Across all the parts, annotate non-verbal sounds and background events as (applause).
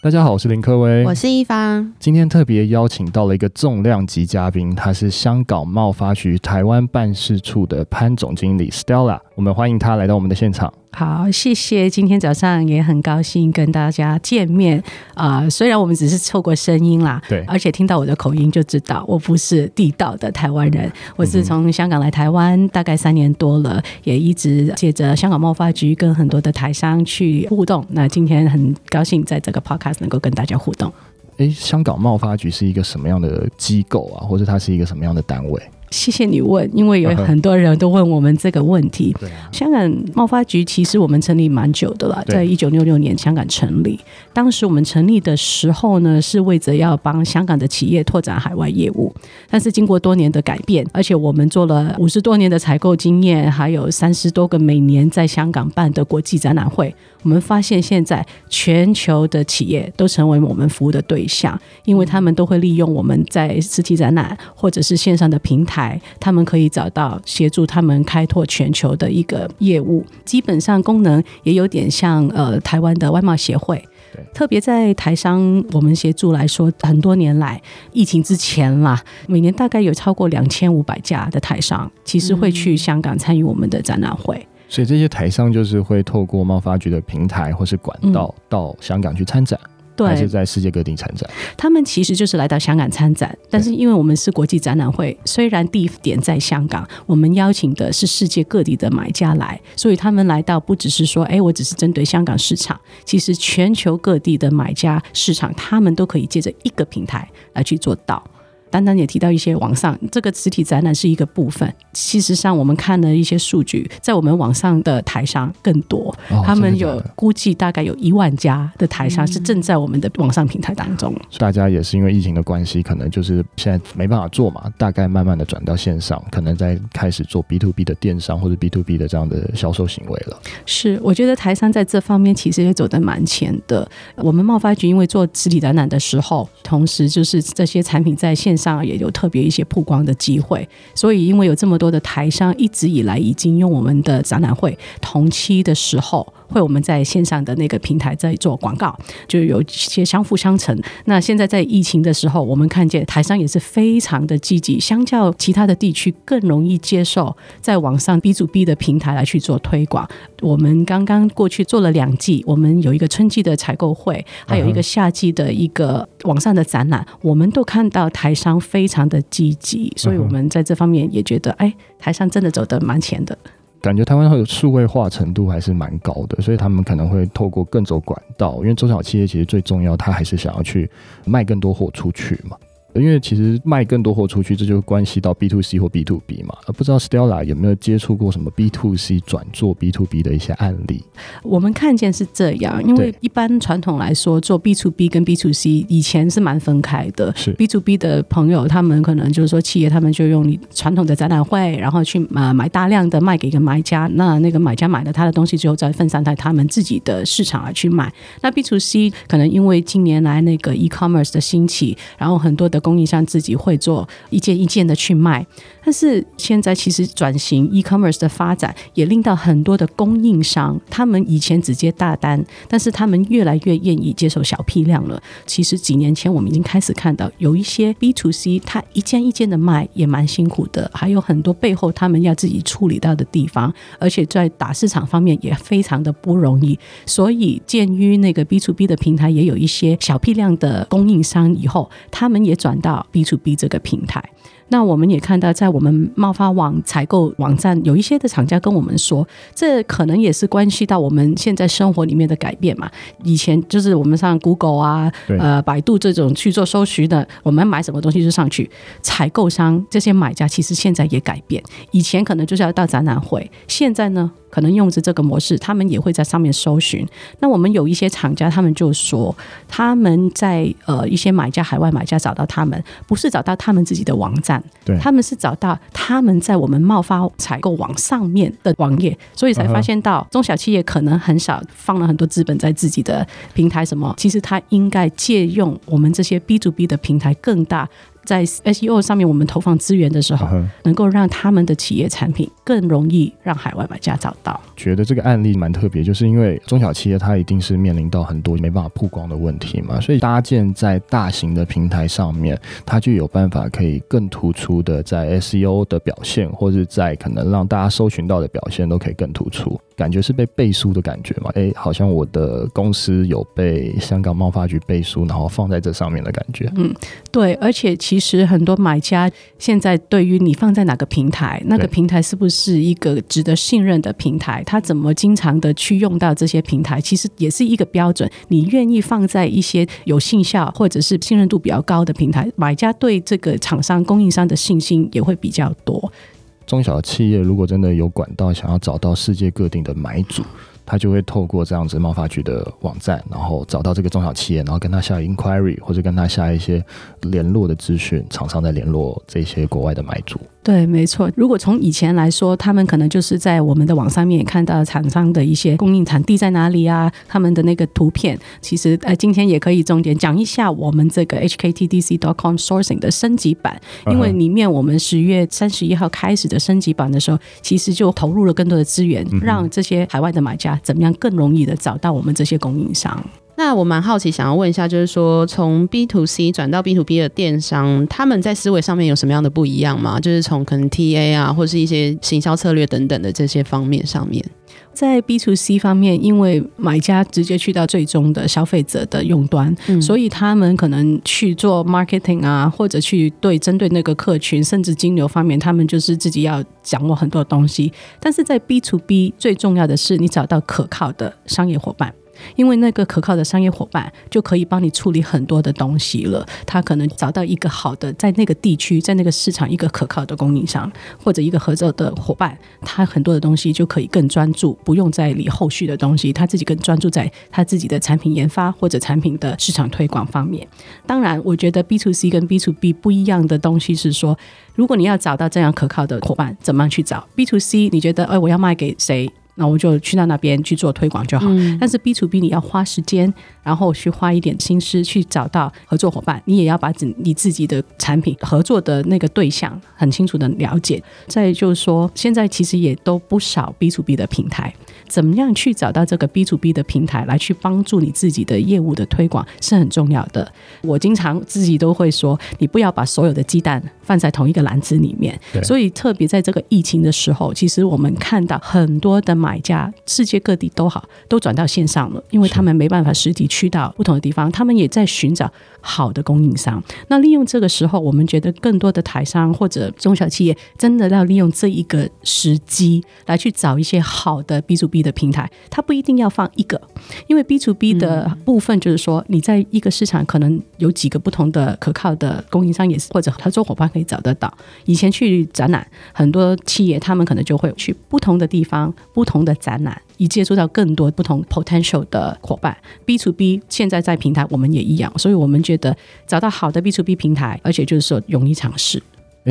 大家好，我是林科威，我是一方。今天特别邀请到了一个重量级嘉宾，他是香港贸发局台湾办事处的潘总经理 Stella，我们欢迎他来到我们的现场。好，谢谢。今天早上也很高兴跟大家见面啊、呃！虽然我们只是透过声音啦，对，而且听到我的口音就知道我不是地道的台湾人。我是从香港来台湾大概三年多了，也一直借着香港贸发局跟很多的台商去互动。那今天很高兴在这个 podcast 能够跟大家互动。诶，香港贸发局是一个什么样的机构啊？或者它是一个什么样的单位？谢谢你问，因为有 (laughs) 很多人都问我们这个问题。对啊，香港贸发局其实我们成立蛮久的了，在一九六六年香港成立。当时我们成立的时候呢，是为着要帮香港的企业拓展海外业务。但是经过多年的改变，而且我们做了五十多年的采购经验，还有三十多个每年在香港办的国际展览会，我们发现现在全球的企业都成为我们服务的对象，因为他们都会利用我们在实体展览或者是线上的平台。他们可以找到协助他们开拓全球的一个业务，基本上功能也有点像呃台湾的外贸协会。对，特别在台商我们协助来说，很多年来疫情之前啦，每年大概有超过两千五百家的台商，其实会去香港参与我们的展览会。所以这些台商就是会透过贸发局的平台或是管道到香港去参展。对，还是在世界各地参展。他们其实就是来到香港参展，但是因为我们是国际展览会，虽然地点在香港，我们邀请的是世界各地的买家来，所以他们来到不只是说，哎，我只是针对香港市场，其实全球各地的买家市场，他们都可以借着一个平台来去做到。单单也提到一些网上这个实体展览是一个部分，其实上我们看了一些数据，在我们网上的台商更多，哦、他们有估计大概有一万家的台商是正在我们的网上平台当中。嗯、大家也是因为疫情的关系，可能就是现在没办法做嘛，大概慢慢的转到线上，可能在开始做 B to B 的电商或者 B to B 的这样的销售行为了。是，我觉得台商在这方面其实也走得蛮前的。我们贸发局因为做实体展览的时候，同时就是这些产品在线。上也有特别一些曝光的机会，所以因为有这么多的台商一直以来已经用我们的展览会同期的时候。会我们在线上的那个平台在做广告，就有一些相辅相成。那现在在疫情的时候，我们看见台商也是非常的积极，相较其他的地区更容易接受在网上 B to B 的平台来去做推广。我们刚刚过去做了两季，我们有一个春季的采购会，还有一个夏季的一个网上的展览，我们都看到台商非常的积极，所以我们在这方面也觉得，哎，台商真的走得蛮前的。感觉台湾会有数位化程度还是蛮高的，所以他们可能会透过更走管道，因为中小企业其实最重要，他还是想要去卖更多货出去嘛。因为其实卖更多货出去，这就关系到 B to C 或 B to B 嘛。不知道 Stella 有没有接触过什么 B to C 转做 B to B 的一些案例？我们看见是这样，因为一般传统来说，做 B to B 跟 B to C 以前是蛮分开的。是 B to B 的朋友，他们可能就是说企业，他们就用你传统的展览会，然后去买买大量的卖给一个买家，那那个买家买了他的东西之后，再分散在他们自己的市场而去卖。那 B to C 可能因为近年来那个 e-commerce 的兴起，然后很多的供应商自己会做一件一件的去卖，但是现在其实转型 e-commerce 的发展，也令到很多的供应商，他们以前只接大单，但是他们越来越愿意接受小批量了。其实几年前我们已经开始看到，有一些 B to C，他一件一件的卖也蛮辛苦的，还有很多背后他们要自己处理到的地方，而且在打市场方面也非常的不容易。所以鉴于那个 B to B 的平台也有一些小批量的供应商以后，他们也转到。B to B 这个平台，那我们也看到，在我们贸发网采购网站，有一些的厂家跟我们说，这可能也是关系到我们现在生活里面的改变嘛。以前就是我们上 Google 啊，呃，百度这种去做搜寻的，我们买什么东西就上去。采购商这些买家其实现在也改变，以前可能就是要到展览会，现在呢？可能用着这个模式，他们也会在上面搜寻。那我们有一些厂家，他们就说他们在呃一些买家海外买家找到他们，不是找到他们自己的网站，对，他们是找到他们在我们贸发采购网上面的网页，所以才发现到中小企业可能很少放了很多资本在自己的平台，什么其实他应该借用我们这些 B to B 的平台更大。在 SEO 上面我们投放资源的时候，能够让他们的企业产品更容易让海外买家找到。觉得这个案例蛮特别，就是因为中小企业它一定是面临到很多没办法曝光的问题嘛，所以搭建在大型的平台上面，它就有办法可以更突出的在 SEO 的表现，或者在可能让大家搜寻到的表现都可以更突出。感觉是被背书的感觉嘛？哎，好像我的公司有被香港贸发局背书，然后放在这上面的感觉。嗯，对。而且其实很多买家现在对于你放在哪个平台，那个平台是不是一个值得信任的平台，他怎么经常的去用到这些平台，其实也是一个标准。你愿意放在一些有信效或者是信任度比较高的平台，买家对这个厂商、供应商的信心也会比较多。中小企业如果真的有管道，想要找到世界各地的买主，他就会透过这样子贸发局的网站，然后找到这个中小企业，然后跟他下 inquiry 或者跟他下一些联络的资讯，厂商在联络这些国外的买主。对，没错。如果从以前来说，他们可能就是在我们的网上面看到厂商的一些供应产地在哪里啊，他们的那个图片。其实，呃，今天也可以重点讲一下我们这个 hktdc.com sourcing 的升级版，因为里面我们十月三十一号开始的升级版的时候，其实就投入了更多的资源，让这些海外的买家怎么样更容易的找到我们这些供应商。那我蛮好奇，想要问一下，就是说从 B to C 转到 B to B 的电商，他们在思维上面有什么样的不一样吗？就是从可能 TA 啊，或是一些行销策略等等的这些方面上面，在 B to C 方面，因为买家直接去到最终的消费者的用端，嗯，所以他们可能去做 marketing 啊，或者去对针对那个客群，甚至金流方面，他们就是自己要掌握很多东西。但是在 B to B 最重要的是，你找到可靠的商业伙伴。因为那个可靠的商业伙伴就可以帮你处理很多的东西了。他可能找到一个好的，在那个地区，在那个市场一个可靠的供应商或者一个合作的伙伴，他很多的东西就可以更专注，不用再理后续的东西，他自己更专注在他自己的产品研发或者产品的市场推广方面。当然，我觉得 B to C 跟 B to B 不一样的东西是说，如果你要找到这样可靠的伙伴，怎么样去找？B to C，你觉得，哎，我要卖给谁？那我就去到那边去做推广就好。嗯。但是 B to B 你要花时间，然后去花一点心思去找到合作伙伴，你也要把自你自己的产品合作的那个对象很清楚的了解。再就是说，现在其实也都不少 B to B 的平台。怎么样去找到这个 B to B 的平台来去帮助你自己的业务的推广是很重要的。我经常自己都会说，你不要把所有的鸡蛋放在同一个篮子里面。所以特别在这个疫情的时候，其实我们看到很多的买家，世界各地都好，都转到线上了，因为他们没办法实体去到不同的地方，他们也在寻找好的供应商。那利用这个时候，我们觉得更多的台商或者中小企业真的要利用这一个时机来去找一些好的 B to B。的平台，它不一定要放一个，因为 B to B 的部分就是说，你在一个市场可能有几个不同的可靠的供应商，也是或者合作伙伴可以找得到。以前去展览，很多企业他们可能就会去不同的地方、不同的展览，以接触到更多不同 potential 的伙伴。B to B 现在在平台，我们也一样，所以我们觉得找到好的 B to B 平台，而且就是说容易尝试。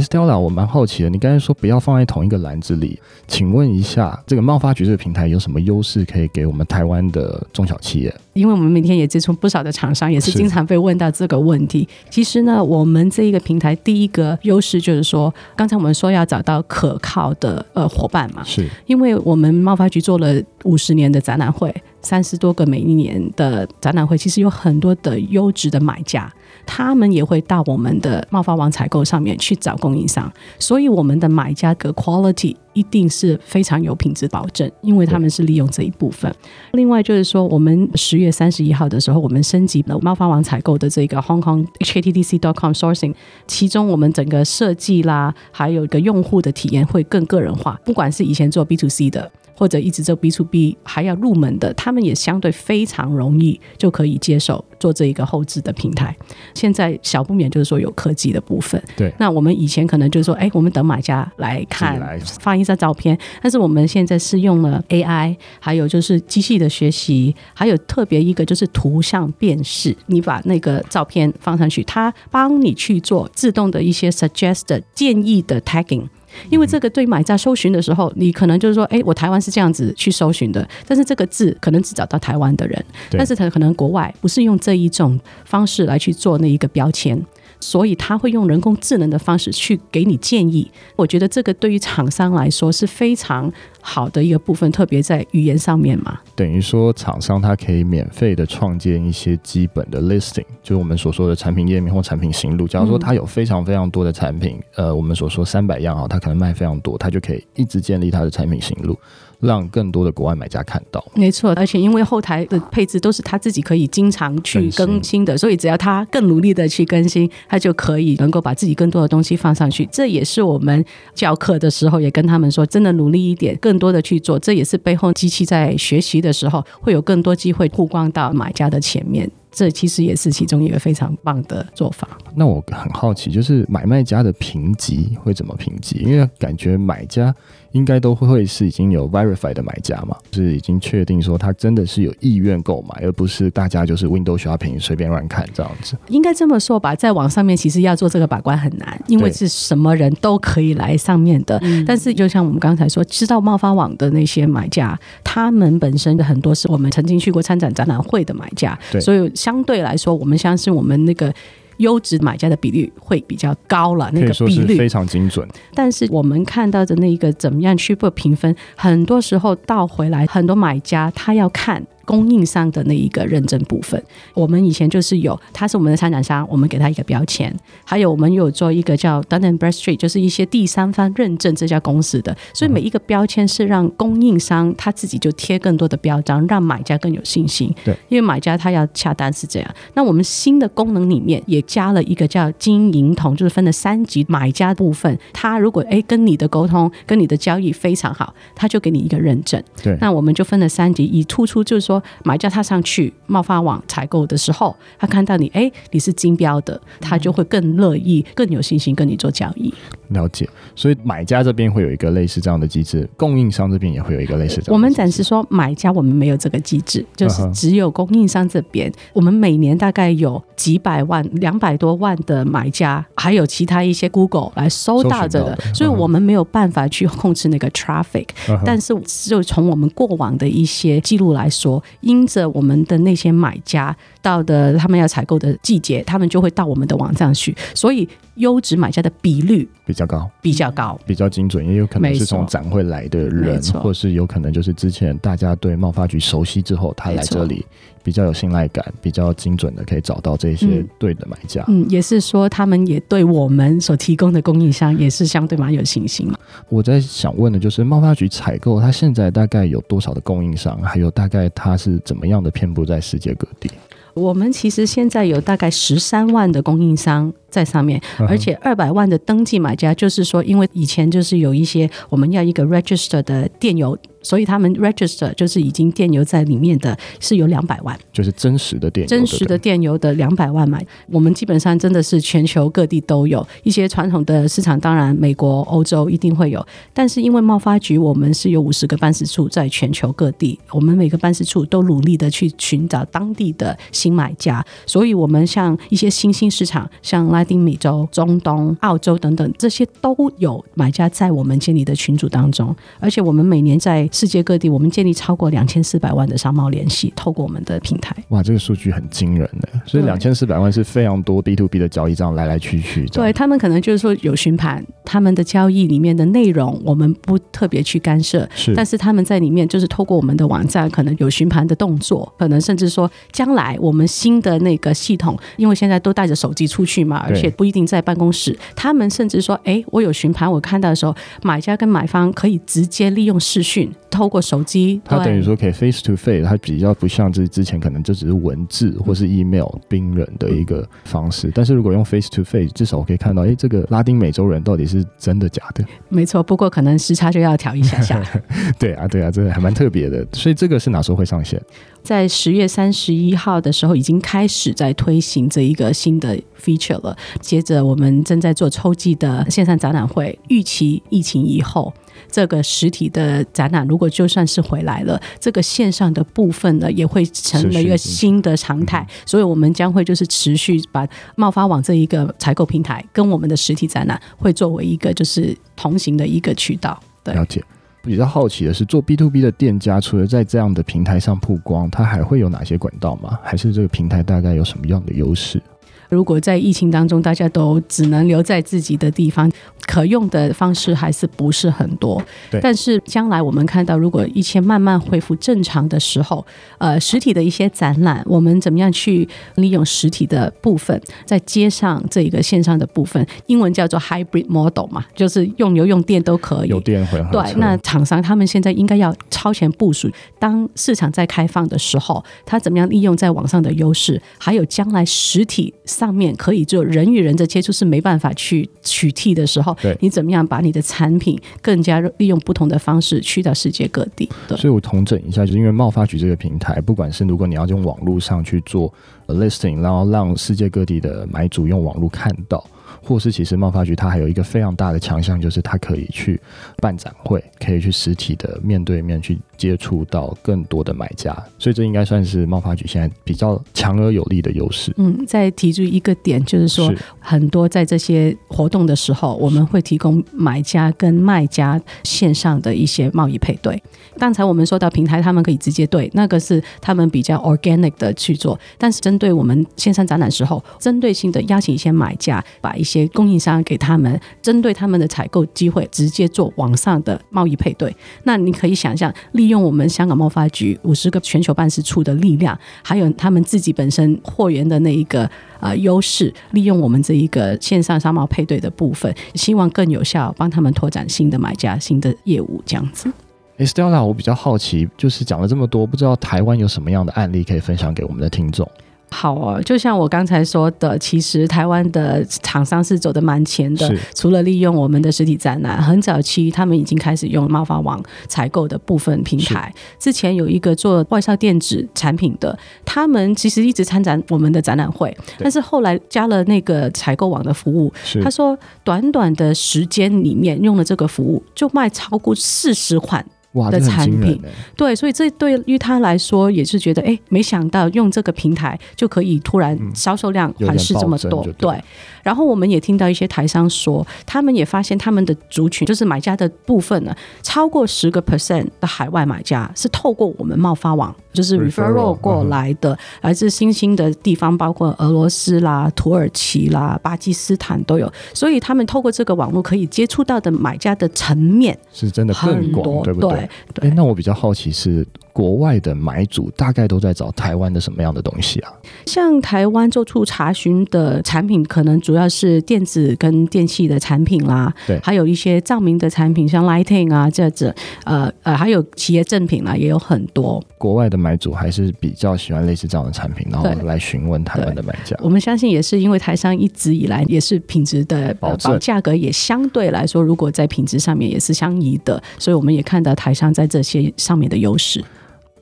Stella，我蛮好奇的，你刚才说不要放在同一个篮子里，请问一下，这个贸发局这个平台有什么优势可以给我们台湾的中小企业？因为我们每天也接触不少的厂商，也是经常被问到这个问题。其实呢，我们这一个平台第一个优势就是说，刚才我们说要找到可靠的呃伙伴嘛，是因为我们贸发局做了五十年的展览会，三十多个每一年的展览会，其实有很多的优质的买家。他们也会到我们的贸发网采购上面去找供应商，所以我们的买家的 quality 一定是非常有品质保证，因为他们是利用这一部分。另外就是说，我们十月三十一号的时候，我们升级了贸发网采购的这个 Hong Kong HKTDC.com sourcing，其中我们整个设计啦，还有一个用户的体验会更个人化，不管是以前做 B to C 的。或者一直做 B to B 还要入门的，他们也相对非常容易就可以接受做这一个后置的平台。现在小不免就是说有科技的部分，对。那我们以前可能就是说，哎，我们等买家来看，放一张照片。但是我们现在是用了 AI，还有就是机器的学习，还有特别一个就是图像辨识。你把那个照片放上去，它帮你去做自动的一些 suggest 建议的 tagging。因为这个对买家搜寻的时候，你可能就是说，哎，我台湾是这样子去搜寻的，但是这个字可能只找到台湾的人，但是他可能国外不是用这一种方式来去做那一个标签。所以他会用人工智能的方式去给你建议。我觉得这个对于厂商来说是非常好的一个部分，特别在语言上面嘛。等于说，厂商他可以免费的创建一些基本的 listing，就是我们所说的产品页面或产品行录。假如说他有非常非常多的产品，呃，我们所说三百样啊，他可能卖非常多，他就可以一直建立他的产品行录。让更多的国外买家看到，没错，而且因为后台的配置都是他自己可以经常去更新的，所以只要他更努力的去更新，他就可以能够把自己更多的东西放上去。这也是我们教课的时候也跟他们说，真的努力一点，更多的去做。这也是背后机器在学习的时候会有更多机会曝光到买家的前面。这其实也是其中一个非常棒的做法。那我很好奇，就是买卖家的评级会怎么评级？因为感觉买家应该都会是已经有 verified 的买家嘛，就是已经确定说他真的是有意愿购买，而不是大家就是 window shopping 随便乱看这样子。应该这么说吧，在网上面其实要做这个把关很难，因为是什么人都可以来上面的。但是就像我们刚才说，知道贸发网的那些买家，他们本身的很多是我们曾经去过参展展览会的买家，对，所以。相对来说，我们相信我们那个优质买家的比率会比较高了，那个比率非常精准。但是我们看到的那个怎么样去不评分，很多时候倒回来，很多买家他要看。供应商的那一个认证部分，我们以前就是有，他是我们的参展商，我们给他一个标签，还有我们有做一个叫 Dun & Bradstreet，就是一些第三方认证这家公司的，所以每一个标签是让供应商他自己就贴更多的标章，让买家更有信心。对，因为买家他要下单是这样。那我们新的功能里面也加了一个叫金银铜，就是分了三级买家部分，他如果哎跟你的沟通跟你的交易非常好，他就给你一个认证。对，那我们就分了三级，以突出就是说。买家他上去贸发网采购的时候，他看到你，哎，你是金标的，他就会更乐意、更有信心跟你做交易。了解，所以买家这边会有一个类似这样的机制，供应商这边也会有一个类似这样。我们暂时说买家，我们没有这个机制，就是只有供应商这边。我们每年大概有几百万、两百多万的买家，还有其他一些 Google 来收到这个，所以我们没有办法去控制那个 traffic。但是就从我们过往的一些记录来说，因着我们的那些买家到的他们要采购的季节，他们就会到我们的网站去，所以。优质买家的比率比较高，比较高，比较精准，也有可能是从展会来的人，或是有可能就是之前大家对贸发局熟悉之后，他来这里比较有信赖感，比较精准的可以找到这些对的买家。嗯，也是说他们也对我们所提供的供应商也是相对蛮有信心嘛。我在想问的就是贸发局采购，它现在大概有多少的供应商？还有大概它是怎么样的遍布在世界各地？我们其实现在有大概十三万的供应商在上面，而且二百万的登记买家，就是说，因为以前就是有一些我们要一个 register 的电邮。所以他们 register 就是已经电邮在里面的是有两百万，就是真实的电邮，真实的电邮的两百万买。我们基本上真的是全球各地都有一些传统的市场，当然美国、欧洲一定会有。但是因为贸发局，我们是有五十个办事处在全球各地，我们每个办事处都努力的去寻找当地的新买家。所以，我们像一些新兴市场，像拉丁美洲、中东、澳洲等等，这些都有买家在我们建立的群组当中。而且，我们每年在世界各地，我们建立超过两千四百万的商贸联系，透过我们的平台。哇，这个数据很惊人的，所以两千四百万是非常多 B to B 的交易，这样来来去去。对，他们可能就是说有询盘，他们的交易里面的内容我们不特别去干涉，是，但是他们在里面就是透过我们的网站，可能有询盘的动作，可能甚至说将来我们新的那个系统，因为现在都带着手机出去嘛，而且不一定在办公室，他们甚至说，哎，我有询盘，我看到的时候，买家跟买方可以直接利用视讯。透过手机，他等于说可以 face to face，它比较不像这之前可能就只是文字或是 email 冰冷的一个方式。但是如果用 face to face，至少我可以看到，哎，这个拉丁美洲人到底是真的假的？没错，不过可能时差就要调一下下。(laughs) 对啊，对啊，这个还蛮特别的。所以这个是哪时候会上线？在十月三十一号的时候，已经开始在推行这一个新的 feature 了。接着我们正在做秋季的线上展览会，预期疫情以后。这个实体的展览，如果就算是回来了，这个线上的部分呢，也会成为一个新的常态。所以，我们将会就是持续把贸发网这一个采购平台跟我们的实体展览，会作为一个就是同行的一个渠道。对，了解。比较好奇的是，做 B to B 的店家，除了在这样的平台上曝光，它还会有哪些管道吗？还是这个平台大概有什么样的优势？如果在疫情当中，大家都只能留在自己的地方，可用的方式还是不是很多。对。但是将来我们看到，如果一切慢慢恢复正常的时候，呃，实体的一些展览，我们怎么样去利用实体的部分，在接上这一个线上的部分，英文叫做 hybrid model 嘛，就是用油用电都可以。有电混合。对。那厂商他们现在应该要超前部署，当市场在开放的时候，他怎么样利用在网上的优势，还有将来实体。上面可以做人与人的接触是没办法去取替的时候，对，你怎么样把你的产品更加利用不同的方式去到世界各地？对，所以我统整一下，就是因为贸发局这个平台，不管是如果你要用网络上去做 listing，然后让世界各地的买主用网络看到。或是其实贸发局它还有一个非常大的强项，就是它可以去办展会，可以去实体的面对面去接触到更多的买家，所以这应该算是贸发局现在比较强而有力的优势。嗯，再提出一个点，就是说很多在这些活动的时候，我们会提供买家跟卖家线上的一些贸易配对。刚才我们说到平台，他们可以直接对，那个是他们比较 organic 的去做，但是针对我们线上展览时候，针对性的邀请一些买家，把一些些供应商给他们针对他们的采购机会，直接做网上的贸易配对。那你可以想象，利用我们香港贸发局五十个全球办事处的力量，还有他们自己本身货源的那一个呃优势，利用我们这一个线上商贸配对的部分，希望更有效帮他们拓展新的买家、新的业务这样子。Stella，我比较好奇，就是讲了这么多，不知道台湾有什么样的案例可以分享给我们的听众？好哦，就像我刚才说的，其实台湾的厂商是走的蛮前的。除了利用我们的实体展览，很早期他们已经开始用贸发网采购的部分平台。之前有一个做外销电子产品的，他们其实一直参展我们的展览会，但是后来加了那个采购网的服务。他说，短短的时间里面用了这个服务，就卖超过四十款。的产品，对，所以这对于他来说也是觉得，哎，没想到用这个平台就可以突然销售量还是这么多，对，对。然后我们也听到一些台商说，他们也发现他们的族群，就是买家的部分呢，超过十个 percent 的海外买家是透过我们贸发网，就是 referral 过来的，来自新兴的地方，包括俄罗斯啦、土耳其啦、巴基斯坦都有。所以他们透过这个网络可以接触到的买家的层面是真的更广，对不对？对，那我比较好奇是国外的买主大概都在找台湾的什么样的东西啊？像台湾做出查询的产品，可能主要是电子跟电器的产品啦，对，还有一些照明的产品，像 lighting 啊这样子，呃呃，还有企业赠品啦，也有很多。国外的买主还是比较喜欢类似这样的产品，然后来询问台湾的买家。我们相信也是因为台商一直以来也是品质的保证，价格也相对来说，如果在品质上面也是相宜的，所以我们也看到台商在这些上面的优势。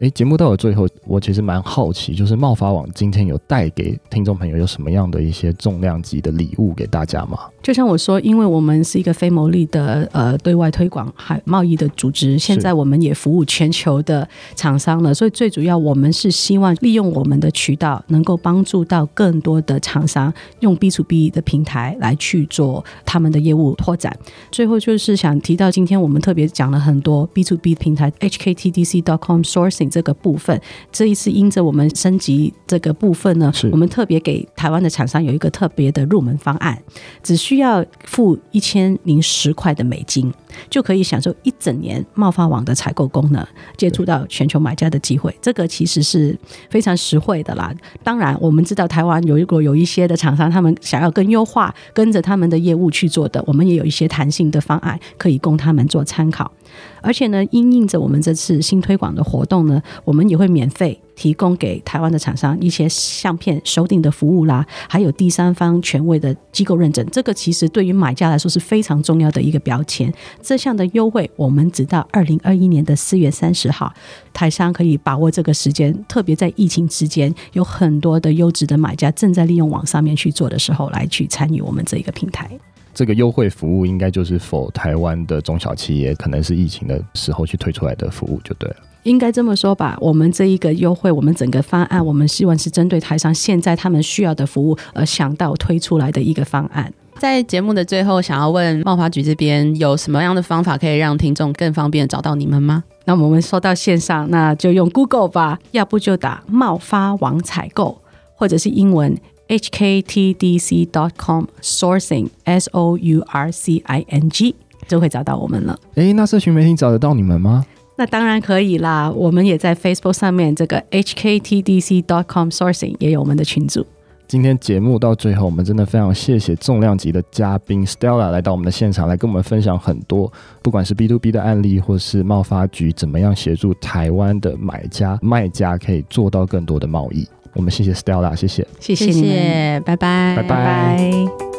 诶，节目到了最后，我其实蛮好奇，就是贸发网今天有带给听众朋友有什么样的一些重量级的礼物给大家吗？就像我说，因为我们是一个非牟利的呃对外推广海贸易的组织，现在我们也服务全球的厂商了，所以最主要我们是希望利用我们的渠道，能够帮助到更多的厂商用 B to B 的平台来去做他们的业务拓展。最后就是想提到，今天我们特别讲了很多 B to B 平台 HKTDC.com Sourcing。这个部分，这一次因着我们升级这个部分呢，我们特别给台湾的厂商有一个特别的入门方案，只需要付一千零十块的美金，就可以享受一整年贸发网的采购功能，接触到全球买家的机会。这个其实是非常实惠的啦。当然，我们知道台湾有一个有一些的厂商，他们想要更优化，跟着他们的业务去做的，我们也有一些弹性的方案可以供他们做参考。而且呢，因应着我们这次新推广的活动呢，我们也会免费提供给台湾的厂商一些相片收订的服务啦，还有第三方权威的机构认证。这个其实对于买家来说是非常重要的一个标签。这项的优惠，我们直到二零二一年的四月三十号，台商可以把握这个时间。特别在疫情之间，有很多的优质的买家正在利用网上面去做的时候，来去参与我们这一个平台。这个优惠服务应该就是 for 台湾的中小企业，可能是疫情的时候去推出来的服务就对了。应该这么说吧，我们这一个优惠，我们整个方案，我们希望是针对台商现在他们需要的服务而想到推出来的一个方案。在节目的最后，想要问贸发局这边有什么样的方法可以让听众更方便找到你们吗？那我们说到线上，那就用 Google 吧，要不就打贸发网采购，或者是英文。hktdc.com sourcing s o u r c i n g 就会找到我们了。诶，那社群媒体找得到你们吗？那当然可以啦，我们也在 Facebook 上面，这个 hktdc.com sourcing 也有我们的群组。今天节目到最后，我们真的非常谢谢重量级的嘉宾 Stella 来到我们的现场，来跟我们分享很多，不管是 B to B 的案例，或是贸发局怎么样协助台湾的买家、卖家可以做到更多的贸易。我们谢谢 Stella，谢谢，谢谢你，拜拜，拜拜。